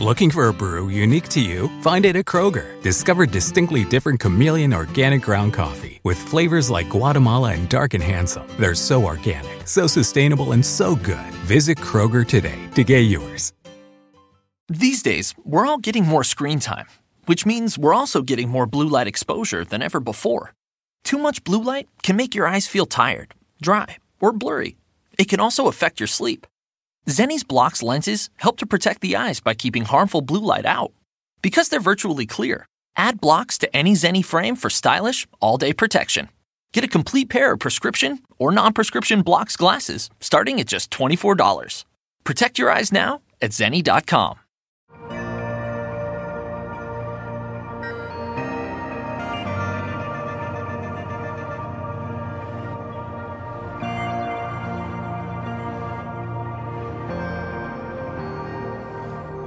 Looking for a brew unique to you? Find it at Kroger. Discover distinctly different chameleon organic ground coffee with flavors like Guatemala and Dark and Handsome. They're so organic, so sustainable, and so good. Visit Kroger today to get yours. These days, we're all getting more screen time, which means we're also getting more blue light exposure than ever before. Too much blue light can make your eyes feel tired, dry, or blurry. It can also affect your sleep. Zenni's blocks lenses help to protect the eyes by keeping harmful blue light out. Because they're virtually clear, add blocks to any Zenni frame for stylish, all day protection. Get a complete pair of prescription or non prescription blocks glasses starting at just $24. Protect your eyes now at Zenni.com.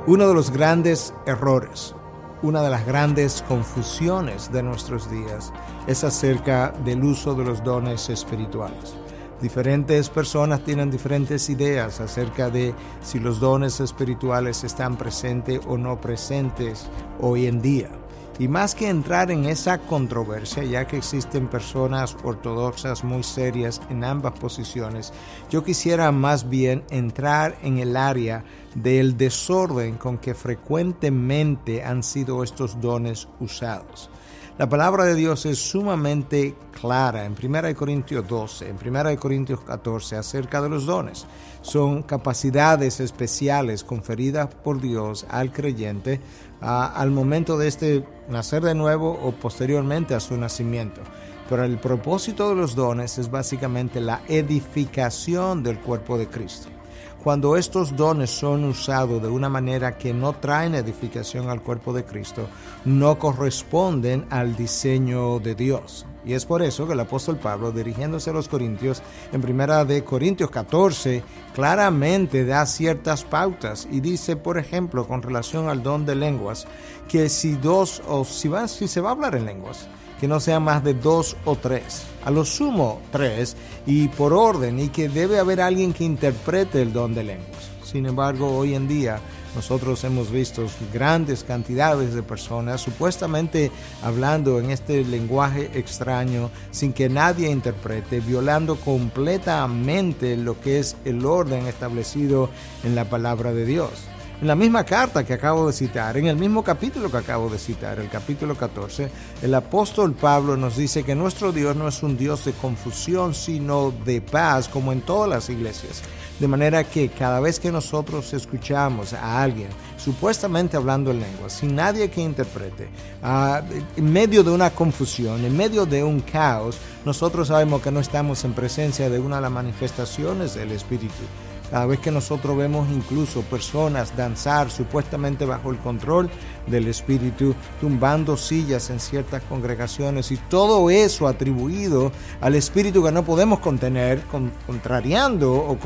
Uno de los grandes errores, una de las grandes confusiones de nuestros días es acerca del uso de los dones espirituales. Diferentes personas tienen diferentes ideas acerca de si los dones espirituales están presentes o no presentes hoy en día. Y más que entrar en esa controversia, ya que existen personas ortodoxas muy serias en ambas posiciones, yo quisiera más bien entrar en el área del desorden con que frecuentemente han sido estos dones usados. La palabra de Dios es sumamente clara en 1 Corintios 12, en 1 Corintios 14 acerca de los dones. Son capacidades especiales conferidas por Dios al creyente al momento de este nacer de nuevo o posteriormente a su nacimiento. Pero el propósito de los dones es básicamente la edificación del cuerpo de Cristo. Cuando estos dones son usados de una manera que no traen edificación al cuerpo de Cristo, no corresponden al diseño de Dios. Y es por eso que el apóstol Pablo, dirigiéndose a los corintios, en primera de Corintios 14, claramente da ciertas pautas y dice, por ejemplo, con relación al don de lenguas, que si dos o si, va, si se va a hablar en lenguas, que no sean más de dos o tres, a lo sumo tres, y por orden, y que debe haber alguien que interprete el don de lenguas. Sin embargo, hoy en día nosotros hemos visto grandes cantidades de personas supuestamente hablando en este lenguaje extraño sin que nadie interprete, violando completamente lo que es el orden establecido en la palabra de Dios. En la misma carta que acabo de citar, en el mismo capítulo que acabo de citar, el capítulo 14, el apóstol Pablo nos dice que nuestro Dios no es un Dios de confusión, sino de paz, como en todas las iglesias. De manera que cada vez que nosotros escuchamos a alguien supuestamente hablando en lengua, sin nadie que interprete, ah, en medio de una confusión, en medio de un caos, nosotros sabemos que no estamos en presencia de una de las manifestaciones del Espíritu cada vez que nosotros vemos incluso personas danzar supuestamente bajo el control del Espíritu, tumbando sillas en ciertas congregaciones y todo eso atribuido al Espíritu que no podemos contener, contrariando o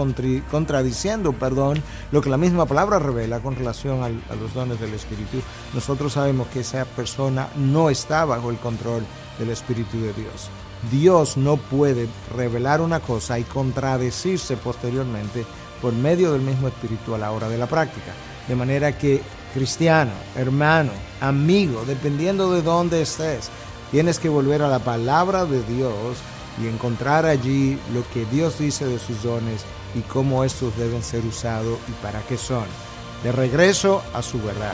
contradiciendo, perdón, lo que la misma palabra revela con relación a los dones del Espíritu, nosotros sabemos que esa persona no está bajo el control del Espíritu de Dios. Dios no puede revelar una cosa y contradecirse posteriormente por medio del mismo Espíritu a la hora de la práctica. De manera que, cristiano, hermano, amigo, dependiendo de dónde estés, tienes que volver a la palabra de Dios y encontrar allí lo que Dios dice de sus dones y cómo estos deben ser usados y para qué son. De regreso a su verdad.